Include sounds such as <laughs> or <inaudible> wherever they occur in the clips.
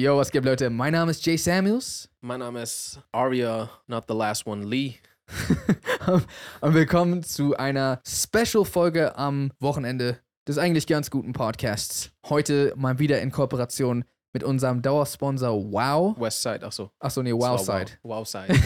Yo, was geht, Leute? Mein Name ist Jay Samuels. Mein Name ist Arya, not the last one, Lee. <laughs> Und willkommen zu einer Special-Folge am Wochenende des eigentlich ganz guten Podcasts. Heute mal wieder in Kooperation mit unserem Dauersponsor Wow. Westside, ach so. Achso, nee, Wowside. Wow, Wowside. <laughs>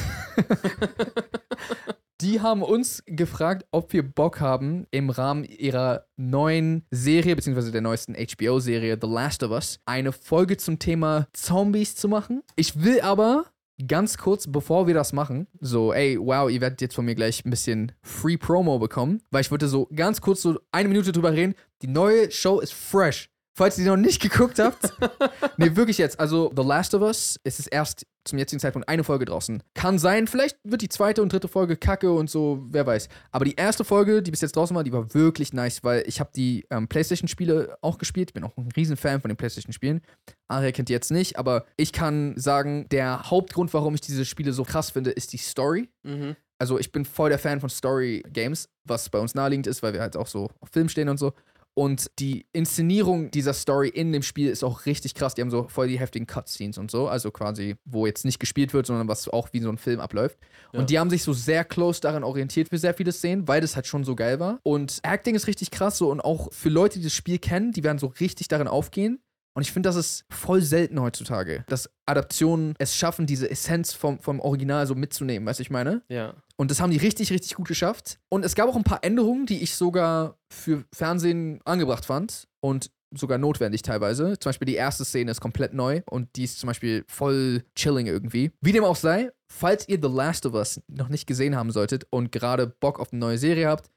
<laughs> Die haben uns gefragt, ob wir Bock haben, im Rahmen ihrer neuen Serie, beziehungsweise der neuesten HBO-Serie The Last of Us, eine Folge zum Thema Zombies zu machen. Ich will aber ganz kurz, bevor wir das machen, so, ey, wow, ihr werdet jetzt von mir gleich ein bisschen Free Promo bekommen, weil ich würde so ganz kurz so eine Minute drüber reden. Die neue Show ist fresh. Falls ihr die noch nicht geguckt habt, <laughs> nee, wirklich jetzt. Also, The Last of Us, es ist erst zum jetzigen Zeitpunkt eine Folge draußen. Kann sein, vielleicht wird die zweite und dritte Folge kacke und so, wer weiß. Aber die erste Folge, die bis jetzt draußen war, die war wirklich nice, weil ich habe die ähm, PlayStation-Spiele auch gespielt. Ich bin auch ein riesen Fan von den PlayStation-Spielen. Aria kennt die jetzt nicht, aber ich kann sagen, der Hauptgrund, warum ich diese Spiele so krass finde, ist die Story. mhm. Also ich bin voll der Fan von Story-Games, was bei uns naheliegend ist, weil wir halt auch so auf Film stehen und so. Und die Inszenierung dieser Story in dem Spiel ist auch richtig krass. Die haben so voll die heftigen Cutscenes und so. Also quasi, wo jetzt nicht gespielt wird, sondern was auch wie so ein Film abläuft. Ja. Und die haben sich so sehr close daran orientiert für sehr viele Szenen, weil das halt schon so geil war. Und Acting ist richtig krass so. Und auch für Leute, die das Spiel kennen, die werden so richtig darin aufgehen. Und ich finde, das ist voll selten heutzutage, dass Adaptionen es schaffen, diese Essenz vom, vom Original so mitzunehmen, weißt du, ich meine? Ja. Und das haben die richtig, richtig gut geschafft. Und es gab auch ein paar Änderungen, die ich sogar für Fernsehen angebracht fand und sogar notwendig teilweise. Zum Beispiel die erste Szene ist komplett neu und die ist zum Beispiel voll chilling irgendwie. Wie dem auch sei, falls ihr The Last of Us noch nicht gesehen haben solltet und gerade Bock auf eine neue Serie habt,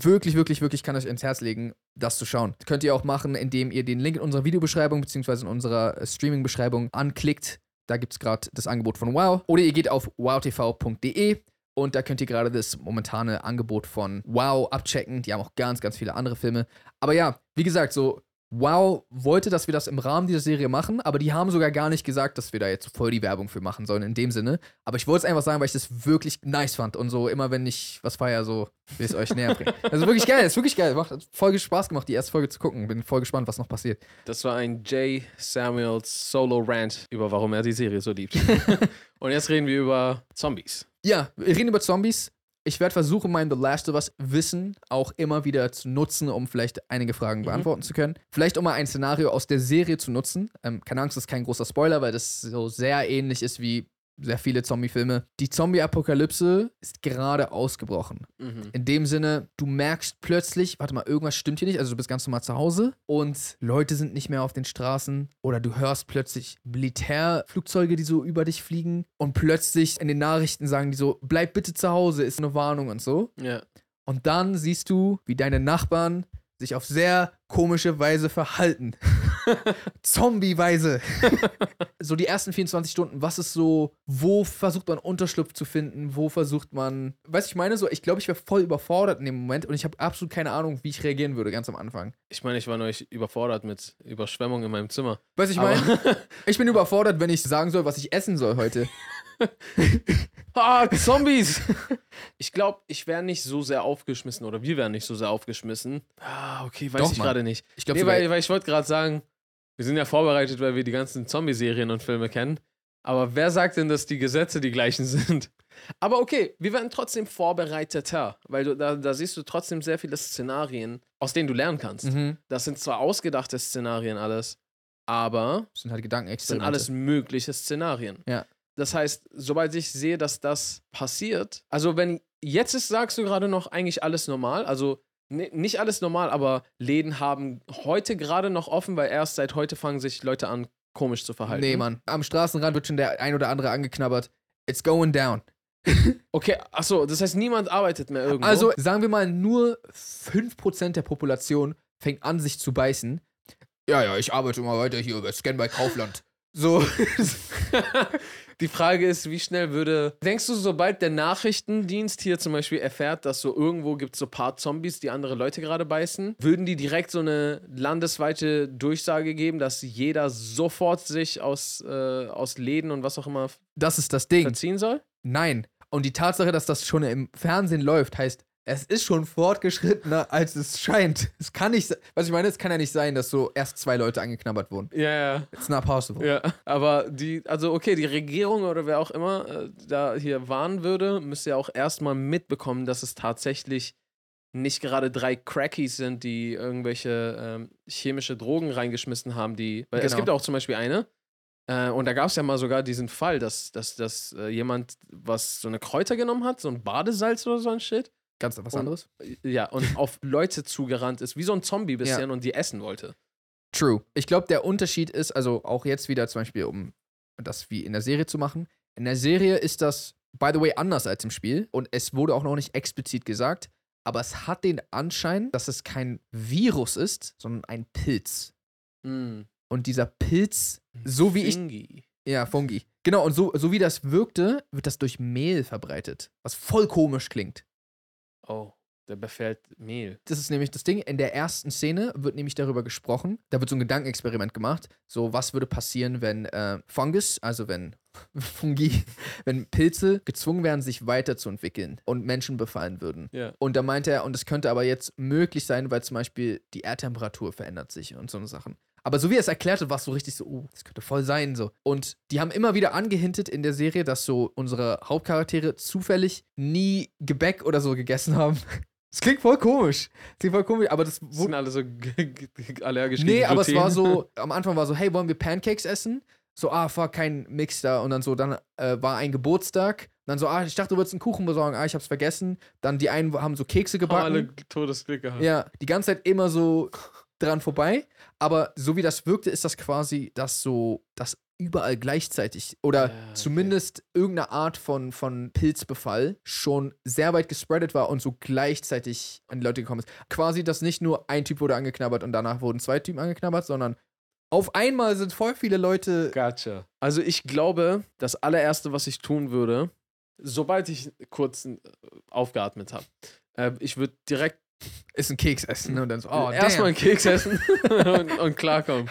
wirklich, wirklich, wirklich kann ich euch ins Herz legen, das zu schauen. Das könnt ihr auch machen, indem ihr den Link in unserer Videobeschreibung bzw. in unserer äh, Streaming-Beschreibung anklickt. Da gibt es gerade das Angebot von Wow. Oder ihr geht auf wowtv.de und da könnt ihr gerade das momentane Angebot von Wow abchecken. Die haben auch ganz, ganz viele andere Filme. Aber ja, wie gesagt, so Wow wollte, dass wir das im Rahmen dieser Serie machen, aber die haben sogar gar nicht gesagt, dass wir da jetzt voll die Werbung für machen sollen in dem Sinne. Aber ich wollte es einfach sagen, weil ich das wirklich nice fand und so immer, wenn ich was feier, so will ich es euch näher bringen. <laughs> Also wirklich geil, ist wirklich geil. Macht voll Spaß gemacht, die erste Folge zu gucken. Bin voll gespannt, was noch passiert. Das war ein Jay Samuels Solo-Rant über warum er die Serie so liebt. <laughs> Und jetzt reden wir über Zombies. Ja, wir reden über Zombies. Ich werde versuchen, mein The Last of Us Wissen auch immer wieder zu nutzen, um vielleicht einige Fragen Mhm. beantworten zu können. Vielleicht um mal ein Szenario aus der Serie zu nutzen. Ähm, keine Angst, das ist kein großer Spoiler, weil das so sehr ähnlich ist wie sehr viele Zombie-Filme. Die Zombie-Apokalypse ist gerade ausgebrochen. Mhm. In dem Sinne, du merkst plötzlich, warte mal, irgendwas stimmt hier nicht. Also du bist ganz normal zu Hause und Leute sind nicht mehr auf den Straßen oder du hörst plötzlich Militärflugzeuge, die so über dich fliegen und plötzlich in den Nachrichten sagen die so, bleib bitte zu Hause, ist eine Warnung und so. Ja. Und dann siehst du, wie deine Nachbarn sich auf sehr komische Weise verhalten. <laughs> Zombie-Weise. <laughs> so die ersten 24 Stunden, was ist so, wo versucht man Unterschlupf zu finden, wo versucht man, weißt du, ich meine so, ich glaube, ich wäre voll überfordert in dem Moment und ich habe absolut keine Ahnung, wie ich reagieren würde, ganz am Anfang. Ich meine, ich war neulich überfordert mit Überschwemmung in meinem Zimmer. Weißt du, ich meine, <laughs> ich bin überfordert, wenn ich sagen soll, was ich essen soll heute. Ah, Zombies! ich glaube, ich wäre nicht so sehr aufgeschmissen oder wir wären nicht so sehr aufgeschmissen. Ah, okay, weiß Doch, ich gerade nicht. Ich glaube, Nee, weil, weil ich wollte gerade sagen, wir sind ja vorbereitet, weil wir die ganzen Zombie-Serien und Filme kennen. Aber wer sagt denn, dass die Gesetze die gleichen <laughs> sind? Aber okay, wir werden trotzdem vorbereiteter, weil du, da, da siehst du trotzdem sehr viele Szenarien, aus denen du lernen kannst. mhm. Das sind zwar ausgedachte Szenarien alles, aber das sind halt es sind Gedankenexperimente. alles mögliche Szenarien. Ja. Das heißt, sobald ich sehe, dass das passiert, also wenn jetzt ist, sagst du gerade noch eigentlich alles normal, also ni- nicht alles normal, aber Läden haben heute gerade noch offen, weil erst seit heute fangen sich Leute an, komisch zu verhalten. Nee, Mann. Am Straßenrand wird schon der ein oder andere angeknabbert. It's going down. <laughs> Okay, achso, das heißt, niemand arbeitet mehr irgendwo. Also sagen wir mal, nur 5% der Population fängt an, sich zu beißen. Ja, ja, ich arbeite immer weiter hier über Scan bei Kaufland. So. <laughs> Die Frage ist, wie schnell würde. Denkst du, sobald der Nachrichtendienst hier zum Beispiel erfährt, dass so irgendwo gibt es so ein paar Zombies, die andere Leute gerade beißen, würden die direkt so eine landesweite Durchsage geben, dass jeder sofort sich aus, äh, aus Läden und was auch immer Das ist das Ding. verziehen soll? Nein. Und die Tatsache, dass das schon im Fernsehen läuft, heißt, es ist schon fortgeschrittener, als es scheint. Es kann nicht, se- was ich meine, es kann ja nicht sein, dass so erst zwei Leute angeknabbert wurden. Ja, ja. It's not possible. Ja, aber die, also okay, die Regierung oder wer auch immer äh, da hier warnen würde, müsste ja auch erstmal mitbekommen, dass es tatsächlich nicht gerade drei Crackies sind, die irgendwelche ähm, chemische Drogen reingeschmissen haben, die. Weil es Genau. gibt auch zum Beispiel eine. Äh, und da gab es ja mal sogar diesen Fall, dass, dass, dass äh, jemand was so eine Kräuter genommen hat, so ein Badesalz oder so ein Shit. Ganz was Und- anderes. Ja, und <laughs> auf Leute zugerannt ist, wie so ein Zombie bisschen und die essen wollte. True. Ich glaube, der Unterschied ist, also auch jetzt wieder zum Beispiel, um das wie in der Serie zu machen. In der Serie ist das, by the way, anders als im Spiel. Und es wurde auch noch nicht explizit gesagt. Aber es hat den Anschein, dass es kein Virus ist, sondern ein Pilz. Hm. Und dieser Pilz, so wie ich. Fungi. Ja, Fungi. Genau, und so, so wie das wirkte, wird das durch Mehl verbreitet. Was voll komisch klingt. Oh, der befällt Mehl. Das ist nämlich das Ding. In der ersten Szene wird nämlich darüber gesprochen. Da wird so ein Gedankenexperiment gemacht. So, was würde passieren, wenn äh, Fungus, also wenn <laughs> Fungi, wenn Pilze gezwungen werden, sich weiterzuentwickeln und Menschen befallen würden. Ja. Und da meinte er, und es könnte aber jetzt möglich sein, weil zum Beispiel die Erdtemperatur verändert sich und so eine Sachen. Aber so wie er es erklärte, war es so richtig so, oh, das könnte voll sein so. Und die haben immer wieder angehintet in der Serie, dass so unsere Hauptcharaktere zufällig nie Gebäck oder so gegessen haben. <laughs> Das klingt voll komisch. Das klingt voll komisch, aber das Sind wurde. alle so <laughs> allergisch Nee, aber es war so, <laughs> am Anfang war so, hey, wollen wir Pancakes essen? So, ah, fuck, kein Mix da. Und dann so, dann äh, war ein Geburtstag. Dann so, ah, ich dachte, du würdest einen Kuchen besorgen. Ah, ich hab's vergessen. Dann die einen haben so Kekse Haben alle gebacken. Todesglück gehabt. Ja, die ganze Zeit immer so dran vorbei. Aber so wie das wirkte, ist das quasi, dass so, dass überall gleichzeitig oder Ja, okay. zumindest irgendeine Art von, von Pilzbefall schon sehr weit gespreadet war und so gleichzeitig an die Leute gekommen ist. Quasi, dass nicht nur ein Typ wurde angeknabbert und danach wurden zwei Typen angeknabbert, sondern auf einmal sind voll viele Leute. Gotcha. Also ich glaube, das allererste, was ich tun würde, sobald ich kurz äh, aufgeatmet habe, äh, ich würde direkt Ist ein Keks essen und dann so, oh, erstmal einen damn. Keks essen <laughs> und, und klarkommen.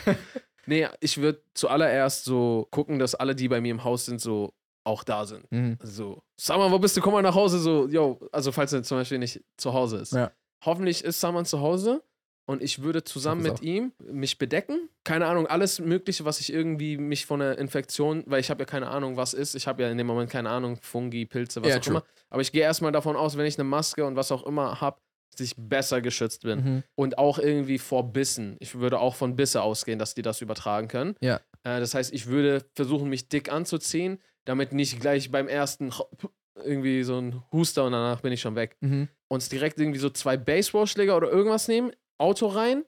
Nee, ich würde zuallererst so gucken, dass alle, die bei mir im Haus sind, so auch da sind. Mhm. So, Saman, wo bist du? Komm mal nach Hause. So, yo, also falls er zum Beispiel nicht zu Hause ist. Ja. Hoffentlich ist Saman zu Hause und ich würde zusammen mit ihm mich bedecken. Keine Ahnung, alles Mögliche, was ich irgendwie mich von der Infektion, weil ich habe ja keine Ahnung, was ist. Ich habe ja in dem Moment keine Ahnung, Fungi, Pilze, was Ja, auch true. immer. Aber ich gehe erstmal davon aus, wenn ich eine Maske und was auch immer habe, dass ich besser geschützt bin. Mhm. Und auch irgendwie vor Bissen. Ich würde auch von Bisse ausgehen, dass die das übertragen können. Ja. Äh, das heißt, ich würde versuchen, mich dick anzuziehen, damit nicht gleich beim ersten irgendwie so ein Huster und danach bin ich schon weg. Mhm. Uns direkt irgendwie so zwei Baseballschläger oder irgendwas nehmen, Auto rein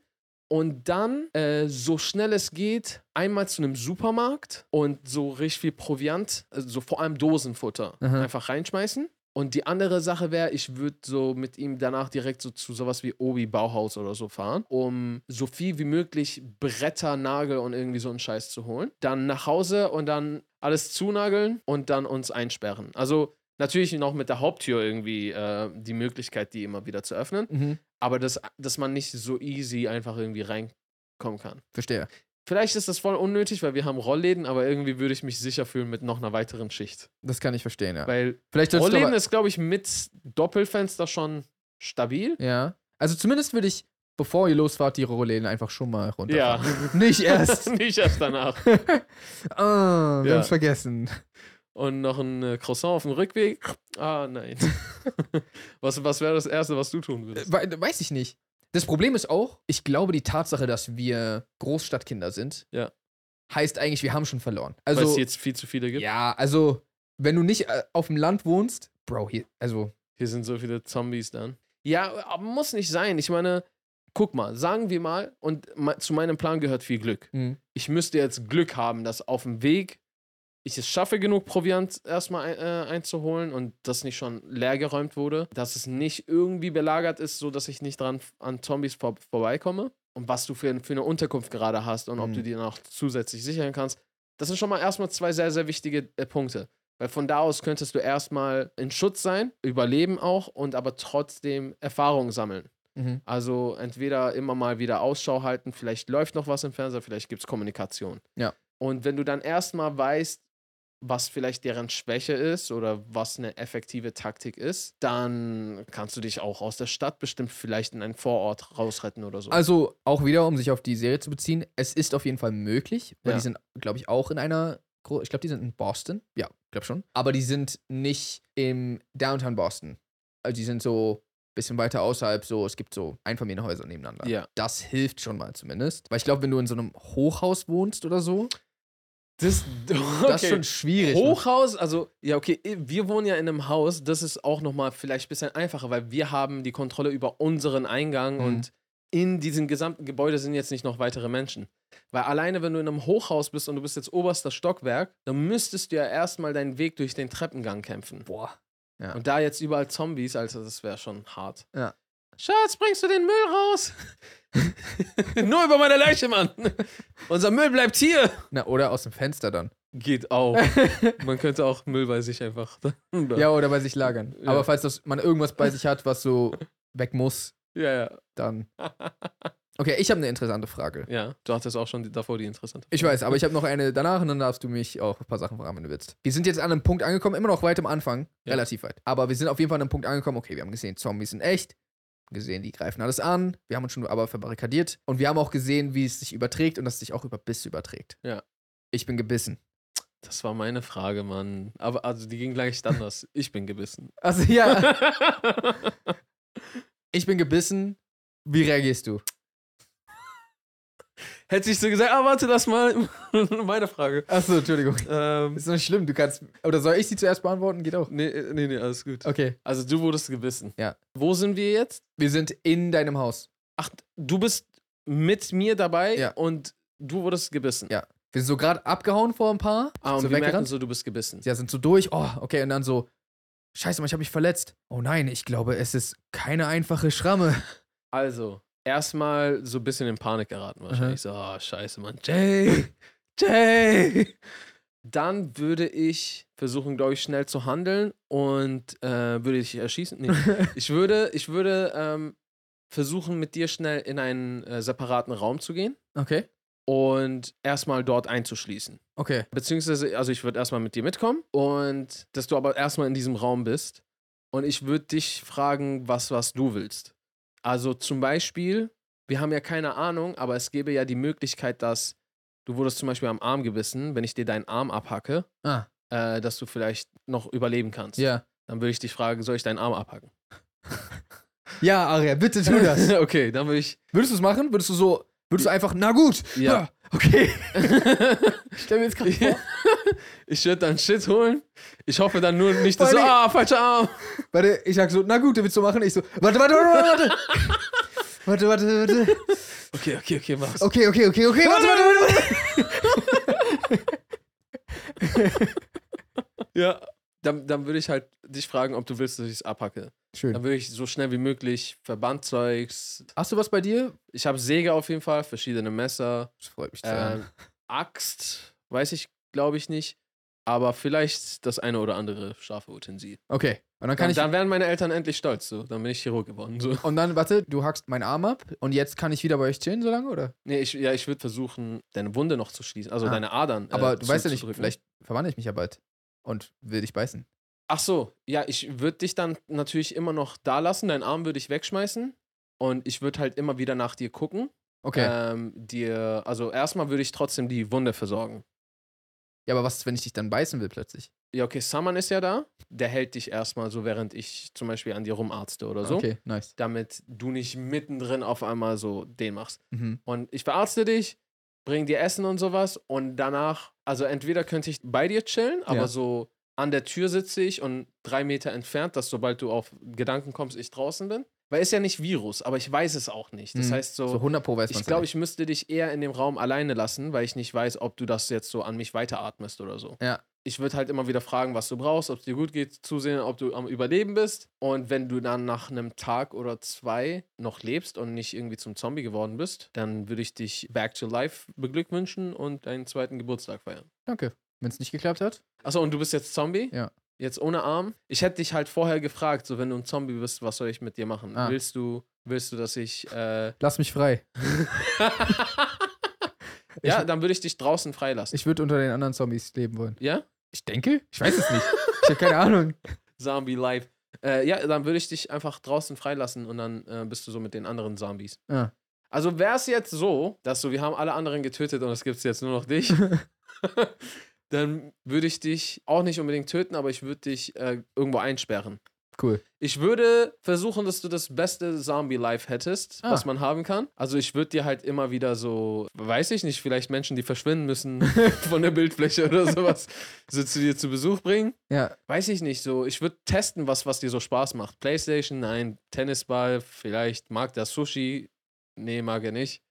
und dann, äh, so schnell es geht, einmal zu einem Supermarkt und so richtig viel Proviant, also so vor allem Dosenfutter, Aha. einfach reinschmeißen. Und die andere Sache wäre, ich würde so mit ihm danach direkt so zu sowas wie Obi Bauhaus oder so fahren, um so viel wie möglich Bretter, Nagel und irgendwie so einen Scheiß zu holen. Dann nach Hause und dann alles zunageln und dann uns einsperren. Also natürlich noch mit der Haupttür irgendwie äh, die Möglichkeit, die immer wieder zu öffnen, Mhm. aber dass, dass man nicht so easy einfach irgendwie reinkommen kann. Verstehe. Vielleicht ist das voll unnötig, weil wir haben Rollläden, aber irgendwie würde ich mich sicher fühlen mit noch einer weiteren Schicht. Das kann ich verstehen, ja. Weil Vielleicht Rollläden ist, glaube ich, mit Doppelfenster schon stabil. Ja. Also zumindest würde ich, bevor ihr losfahrt, die Rollläden einfach schon mal runter. Ja. <laughs> Nicht erst. <laughs> Nicht erst danach. <laughs> ah, wir Ja. haben's vergessen. Und noch ein äh, Croissant auf dem Rückweg. Ah, nein. was was wäre das Erste, was du tun würdest? We weiß ich nicht. Das Problem ist auch, ich glaube, die Tatsache, dass wir Großstadtkinder sind, Ja. heißt eigentlich, wir haben schon verloren. Weil Also, es jetzt viel zu viele gibt. ja, also, wenn du nicht äh, auf dem Land wohnst, Bro, hier, also, Hier sind so viele Zombies dann. Ja, aber muss nicht sein. Ich meine, guck mal, sagen wir mal, und zu meinem Plan gehört viel Glück. mh, Ich müsste jetzt Glück haben, dass auf dem Weg ich es schaffe, genug Proviant erstmal ein, äh, einzuholen und das nicht schon leergeräumt wurde, dass es nicht irgendwie belagert ist, so dass ich nicht dran an Zombies vor, vorbeikomme und was du für, für eine Unterkunft gerade hast und ob Mhm. du die noch zusätzlich sichern kannst. Das sind schon mal erstmal zwei sehr, sehr wichtige äh, Punkte. Weil von da aus könntest du erstmal in Schutz sein, überleben auch und aber trotzdem Erfahrung sammeln. mhm. Also entweder immer mal wieder Ausschau halten, vielleicht läuft noch was im Fernseher, vielleicht gibt es Kommunikation. Ja. Und wenn du dann erstmal weißt, was vielleicht deren Schwäche ist oder was eine effektive Taktik ist, dann kannst du dich auch aus der Stadt bestimmt vielleicht in einen Vorort rausretten oder so. Also auch wieder, um sich auf die Serie zu beziehen, es ist auf jeden Fall möglich, weil Ja. die sind, glaube ich, auch in einer, ich glaube, die sind in Boston. Ja, glaube schon. Aber die sind nicht im Downtown Boston. Also die sind so ein bisschen weiter außerhalb, so, es gibt so Einfamilienhäuser nebeneinander. ja. Das hilft schon mal zumindest. Weil ich glaube, wenn du in so einem Hochhaus wohnst oder so, Das, das ist schon schwierig. ne? Hochhaus, also, ja, okay, wir wohnen ja in einem Haus, das ist auch nochmal vielleicht ein bisschen einfacher, weil wir haben die Kontrolle über unseren Eingang Mhm. und in diesem gesamten Gebäude sind jetzt nicht noch weitere Menschen. Weil alleine, wenn du in einem Hochhaus bist und du bist jetzt oberster Stockwerk, dann müsstest du ja erstmal deinen Weg durch den Treppengang kämpfen. Boah. Ja. Und da jetzt überall Zombies, also das wäre schon hart. Ja. Schatz, bringst du den Müll raus? <laughs> Nur über meine Leiche, Mann. Unser Müll bleibt hier. Na, oder aus dem Fenster dann. Geht auch. <laughs> Man könnte auch Müll bei sich einfach. <laughs> Ja, oder bei sich lagern. Ja. Aber falls das, man irgendwas bei sich hat, was so weg muss, ja, ja. dann. Okay, ich habe eine interessante Frage. Ja, du hattest auch schon die, davor die interessante. Ich weiß, aber ich habe noch eine danach und dann darfst du mich auch ein paar Sachen fragen, wenn du willst. Wir sind jetzt an einem Punkt angekommen, immer noch weit am Anfang, Ja. relativ weit. Aber wir sind auf jeden Fall an einem Punkt angekommen, okay, wir haben gesehen, Zombies sind echt, gesehen, die greifen alles an, wir haben uns schon aber verbarrikadiert und wir haben auch gesehen, wie es sich überträgt und dass es sich auch über Biss überträgt. Ja. Ich bin gebissen. Das war meine Frage, Mann. Aber also die ging gleich anders. <laughs> Ich bin gebissen. Also ja, <laughs> ich bin gebissen. Wie reagierst du? Hätte ich so gesagt, ah, warte, das mal <laughs> meine Frage. Achso, Entschuldigung. Ähm, Ist doch nicht schlimm, du kannst. Oder soll ich sie zuerst beantworten? Geht auch. nee, nee, nee, alles gut. Okay. Also du wurdest gebissen. Ja. Wo sind wir jetzt? Wir sind in deinem Haus. Ach, du bist mit mir dabei Ja. und du wurdest gebissen. Ja. Wir sind so gerade abgehauen vor ein paar. Ah, und so wir merken so, du bist gebissen. Ja, sind so durch. Oh, okay. Und dann so, scheiße, Mann, ich habe mich verletzt. Oh nein, ich glaube, es ist keine einfache Schramme. Also, erstmal so ein bisschen in Panik geraten Mhm. wahrscheinlich. So, oh, scheiße, Mann. Jay! Jay! Dann würde ich versuchen, glaube ich, schnell zu handeln und äh, würde dich erschießen. Nee. <laughs> ich würde, ich würde ähm, versuchen, mit dir schnell in einen äh, separaten Raum zu gehen Okay. und erstmal dort einzuschließen. Okay. Beziehungsweise, also ich würde erstmal mit dir mitkommen und dass du aber erstmal in diesem Raum bist. Und ich würde dich fragen, was, was du willst. Also zum Beispiel, wir haben ja keine Ahnung, aber es gäbe ja die Möglichkeit, dass du wurdest zum Beispiel am Arm gebissen, wenn ich dir deinen Arm abhacke, Ah, äh, dass du vielleicht noch überleben kannst. ja. Dann würde ich dich fragen, soll ich deinen Arm abhacken? <laughs> Ja, Aria, bitte tu das. <laughs> okay, dann würde ich. Würdest du es machen? Würdest du so, würdest du einfach, na gut. Ja. <laughs> Okay. Stell mir jetzt gerade vor. <laughs> ich würde dann Shit holen. Ich hoffe dann nur nicht, dass so, ah, falscher Arm. Warte, ich sag so, na gut, willst du machen? Ich so, warte, warte, warte, warte. Warte, warte, warte. Okay, okay, okay, mach's. Okay, okay, okay, okay, warte, warte, warte. <laughs> Ja, dann, dann würde ich halt dich fragen, ob du willst, dass ich es abhacke. Schön. Dann würde ich so schnell wie möglich Verbandzeugs. Hast du was bei dir? Ich habe Säge auf jeden Fall, verschiedene Messer, Das freut mich zu ähm, Axt, weiß ich, glaube ich nicht. Aber vielleicht das eine oder andere scharfe Utensil. Okay. Und dann kann Dann, ich. dann wären meine Eltern endlich stolz. So. Dann bin ich Chirurg geworden. So. Und dann, warte, du hackst meinen Arm ab und jetzt kann ich wieder bei euch chillen, so lange, oder? Nee, ich, ja, ich würde versuchen, deine Wunde noch zu schließen. Also Ah. deine Adern. Aber äh, du weißt ja nicht, vielleicht verwandle ich mich ja bald und will dich beißen. Ach so, ja, ich würde dich dann natürlich immer noch da lassen. Deinen Arm würde ich wegschmeißen. Und ich würde halt immer wieder nach dir gucken. Okay. Ähm, dir, also erstmal würde ich trotzdem die Wunde versorgen. Ja, aber was ist, wenn ich dich dann beißen will plötzlich? Ja, okay, Saman ist ja da. Der hält dich erstmal so, während ich zum Beispiel an dir rumarzte oder so. Okay, nice. Damit du nicht mittendrin auf einmal so den machst. Mhm. Und ich verarzte dich, bring dir Essen und sowas. Und danach, also entweder könnte ich bei dir chillen, aber Ja. so an der Tür sitze ich und drei Meter entfernt, dass sobald du auf Gedanken kommst, ich draußen bin. Weil ist ja nicht Virus, aber ich weiß es auch nicht. Das Mhm. heißt so, So 100 Pro weiß ich glaube, ich müsste dich eher in dem Raum alleine lassen, weil ich nicht weiß, ob du das jetzt so an mich weiteratmest oder so. Ja. Ich würde halt immer wieder fragen, was du brauchst, ob es dir gut geht, zusehen, ob du am Überleben bist. Und wenn du dann nach einem Tag oder zwei noch lebst und nicht irgendwie zum Zombie geworden bist, dann würde ich dich back to life beglückwünschen und deinen zweiten Geburtstag feiern. Danke. Wenn es nicht geklappt hat? Achso, und du bist jetzt Zombie? Ja. Jetzt ohne Arm? Ich hätte dich halt vorher gefragt, so wenn du ein Zombie bist, was soll ich mit dir machen? Ah. Willst du, willst du, dass ich äh, Lass mich frei. <laughs> ja, dann würde ich dich draußen freilassen. Ich würde unter den anderen Zombies leben wollen. ja? Ich denke? Ich weiß es nicht. Ich habe keine Ahnung. <laughs> Zombie Life. Äh, ja, dann würde ich dich einfach draußen freilassen und dann äh, bist du so mit den anderen Zombies. Ah. Also wäre es jetzt so, dass so, wir haben alle anderen getötet und es gibt jetzt nur noch dich, <laughs> dann würde ich dich auch nicht unbedingt töten, aber ich würde dich äh, irgendwo einsperren. Cool. Ich würde versuchen, dass du das beste Zombie-Life hättest, Ah. was man haben kann. Also ich würde dir halt immer wieder so, weiß ich nicht, vielleicht Menschen, die verschwinden müssen <laughs> von der Bildfläche oder sowas, so zu dir zu Besuch bringen. Ja, Weiß ich nicht, so, ich würde testen, was, was dir so Spaß macht. Playstation, nein, Tennisball, vielleicht mag der Sushi, nee, mag er nicht.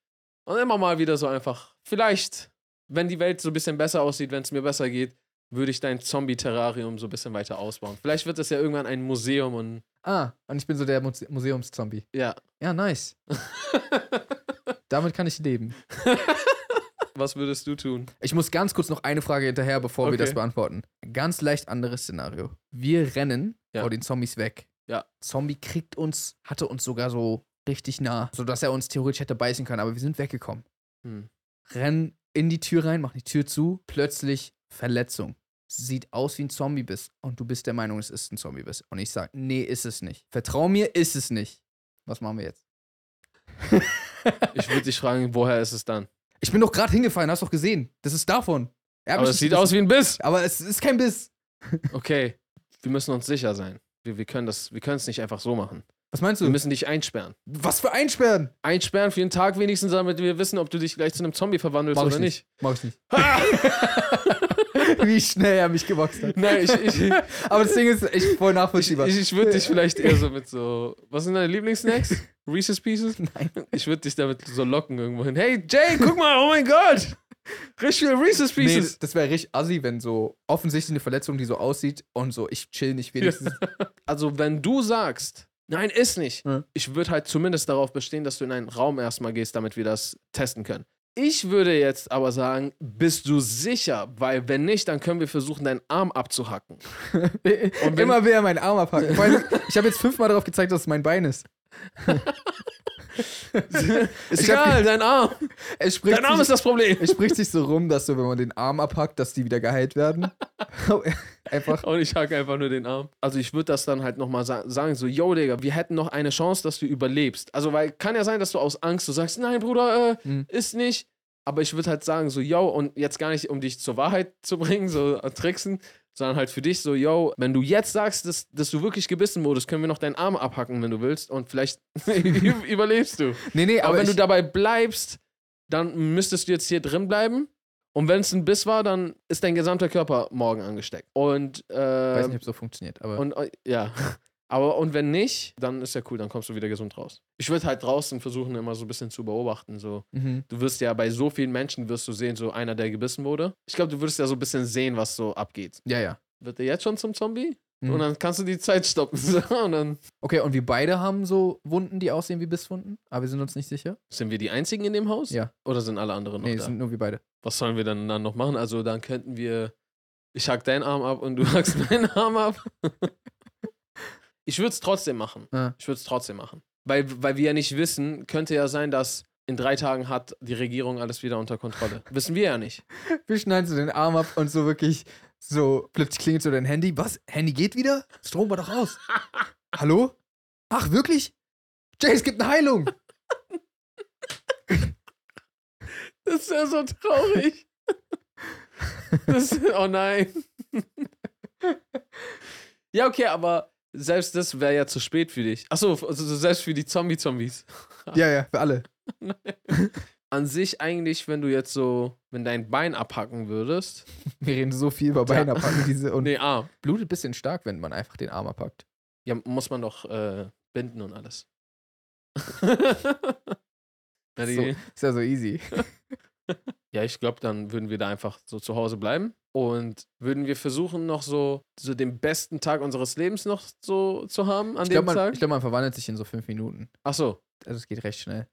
Und immer mal wieder so einfach, vielleicht, wenn die Welt so ein bisschen besser aussieht, wenn es mir besser geht, würde ich dein Zombie-Terrarium so ein bisschen weiter ausbauen. Vielleicht wird das ja irgendwann ein Museum und Ah, und ich bin so der Muse Museumszombie. ja. Ja, nice. <laughs> Damit kann ich leben. Was würdest du tun? Ich muss ganz kurz noch eine Frage hinterher, bevor wir Okay. das beantworten. Ganz leicht anderes Szenario. Wir rennen Ja. vor den Zombies weg. Ja. Zombie kriegt uns, hatte uns sogar so richtig nah, sodass er uns theoretisch hätte beißen können, aber wir sind weggekommen. Hm. Rennen in die Tür rein, machen die Tür zu, plötzlich Verletzung. Sieht aus wie ein Zombie bist und du bist der Meinung, es ist ein Zombie bist. Und ich sage, nee, ist es nicht. Vertrau mir, ist es nicht. Was machen wir jetzt? <laughs> Ich würde dich fragen, woher ist es dann? Ich bin doch gerade hingefallen, hast doch gesehen. Das ist davon. Er hat Aber es sieht aus wie ein Biss. Aber es ist kein Biss. Okay, wir müssen uns sicher sein. Wir, wir können das, wir können es nicht einfach so machen. Was meinst Wir du? müssen dich einsperren. Was für einsperren? Einsperren für einen Tag wenigstens, damit wir wissen, ob du dich gleich zu einem Zombie verwandelst Mach oder nicht. Mach ich nicht. <laughs> <laughs> Wie schnell er mich geboxt hat. Nein, ich, ich, <laughs> Aber das Ding ist, ich voll nachvollziehbar. ich, ich würde dich vielleicht eher so mit so. Was sind deine Lieblingssnacks? Reese's Pieces? Nein. Ich würde dich damit so locken irgendwo hin. Hey Jay, guck mal, oh mein Gott! Richtig viele Reese's Nee, Pieces. das wäre richtig assi, wenn so offensichtlich eine Verletzung, die so aussieht und so, ich chill nicht wenigstens. Also, wenn du sagst, nein, ist nicht, Ja. ich würde halt zumindest darauf bestehen, dass du in einen Raum erstmal gehst, damit wir das testen können. Ich würde jetzt aber sagen, bist du sicher? Weil wenn nicht, dann können wir versuchen, deinen Arm abzuhacken. <laughs> wenn- Immer wer meinen Arm abhacken. Vor allem, ich habe jetzt fünfmal darauf gezeigt, dass es mein Bein ist. <laughs> <laughs> Ist egal, dein Arm. Dein Arm sich, ist das Problem. es spricht sich so rum, dass so, wenn man den Arm abhackt, dass die wieder geheilt werden. <laughs> Einfach. Und ich hacke einfach nur den Arm. Also ich würde das dann halt nochmal sa sagen, so, yo, Digga, wir hätten noch eine Chance, dass du überlebst. Also, weil kann ja sein, dass du aus Angst so sagst, nein, Bruder, äh, Mhm. ist nicht. Aber ich würde halt sagen, so, yo, und jetzt gar nicht, um dich zur Wahrheit zu bringen, so äh, tricksen, sondern halt für dich so, yo, wenn du jetzt sagst, dass, dass du wirklich gebissen wurdest, können wir noch deinen Arm abhacken, wenn du willst, und vielleicht <laughs> überlebst du. Nee, nee, Aber, aber, wenn du dabei bleibst, dann müsstest du jetzt hier drin bleiben. Und wenn es ein Biss war, dann ist dein gesamter Körper morgen angesteckt. Und, äh, weiß nicht, ob es so funktioniert, aber. und äh, ja. Aber und wenn nicht, dann ist ja cool, dann kommst du wieder gesund raus. Ich würde halt draußen versuchen, immer so ein bisschen zu beobachten. So. mhm. Du wirst ja bei so vielen Menschen wirst du sehen, so einer, der gebissen wurde. Ich glaube, du würdest ja so ein bisschen sehen, was so abgeht. Ja, ja. Wird er jetzt schon zum Zombie? Mhm. Und dann kannst du die Zeit stoppen. <laughs> So, und dann Okay, und wir beide haben so Wunden, die aussehen wie Bisswunden, aber wir sind uns nicht sicher. sind wir die einzigen in dem Haus? Ja. Oder sind alle anderen noch Nee, da? es sind nur wir beide. was sollen wir dann, dann noch machen? Also dann könnten wir, ich hack deinen Arm ab und du hackst <laughs> meinen Arm ab. Ich würde es trotzdem machen. Ja. Ich würde es trotzdem machen. Weil, weil wir ja nicht wissen, könnte ja sein, dass in drei Tagen hat die Regierung alles wieder unter Kontrolle. <laughs> Wissen wir ja nicht. Wir schneiden so den Arm ab und so wirklich so plötzlich klingelt so dein Handy. Was? Handy geht wieder? Strom war doch aus. <laughs> Hallo? Ach, wirklich? Jay, es gibt eine Heilung. <laughs> Das ist ja so traurig. Das, oh nein. Ja, okay, aber selbst das wäre ja zu spät für dich. Achso, also selbst für die Zombie-Zombies. <laughs> Ja, ja, für alle. <laughs> An sich eigentlich, wenn du jetzt so, wenn dein Bein abhacken würdest. <laughs> Wir reden so viel über Beine abhacken. Diese und Nee, Arm. blutet ein bisschen stark, wenn man einfach den Arm abpackt. Ja, muss man doch äh, binden und alles. So. Ist ja so easy. Ja, ich glaube, dann würden wir da einfach so zu Hause bleiben und würden wir versuchen, noch so, so den besten Tag unseres Lebens noch so zu haben an Ich dem glaube, man, Tag. ich glaub, man verwandelt sich in so fünf Minuten. Ach so. Also es geht recht schnell.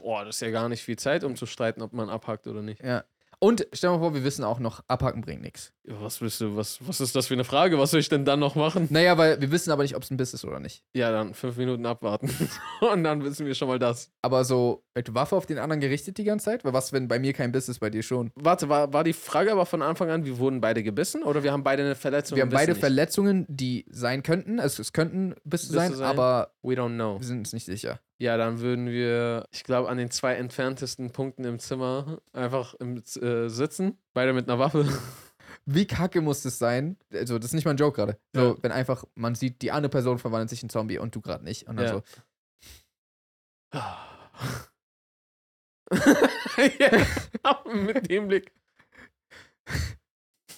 Boah, das ist ja gar nicht viel Zeit, um zu streiten, ob man abhackt oder nicht. Ja. Und stell dir mal vor, wir wissen auch noch, abhaken bringt nichts. Ja, Was willst du, was, was ist das für eine Frage? Was soll ich denn dann noch machen? Naja, weil wir wissen aber nicht, ob es ein Biss ist oder nicht. Ja, dann fünf Minuten abwarten. <laughs> Und dann wissen wir schon mal das. Aber so mit Waffe auf den anderen gerichtet die ganze Zeit? Weil was, wenn bei mir kein Biss ist, bei dir schon? Warte, war, war die Frage aber von Anfang an, wir wurden beide gebissen oder wir haben beide eine Verletzung? Wir haben beide nicht? Verletzungen, die sein könnten. Also es könnten Bisse Bisse sein, sein. aber We don't know. wir sind uns nicht sicher. Ja, dann würden wir, ich glaube, an den zwei entferntesten Punkten im Zimmer einfach im, äh, sitzen. Beide mit einer Waffe. <laughs> Wie kacke muss es sein? Also, das ist nicht mal ein Joke gerade. So, Ja. wenn einfach man sieht, die andere Person verwandelt sich in Zombie und du gerade nicht. Und dann Ja. so, <laughs> ja, <laughs> mit dem Blick.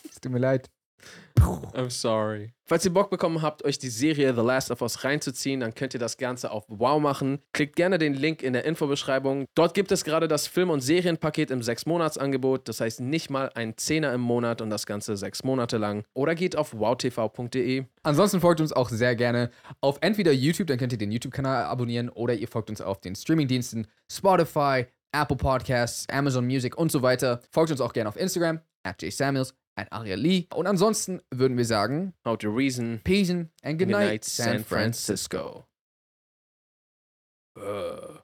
es tut mir leid. I'm sorry. Falls ihr Bock bekommen habt, euch die Serie The Last of Us reinzuziehen, dann könnt ihr das Ganze auf Wow machen. Klickt gerne den Link in der Infobeschreibung. Dort gibt es gerade das Film- und Serienpaket im 6-Monats-Angebot. Das heißt nicht mal ein Zehner im Monat und das Ganze sechs Monate lang. Oder geht auf wowtv.de. Ansonsten folgt uns auch sehr gerne auf entweder YouTube, dann könnt ihr den YouTube-Kanal abonnieren, oder ihr folgt uns auf den Streamingdiensten Spotify, Apple Podcasts, Amazon Music und so weiter. Folgt uns auch gerne auf Instagram, at jsamuels, at Aria Lee. Und ansonsten würden wir sagen, How to Reason. Peace and good Good night, night, San Francisco. Uh.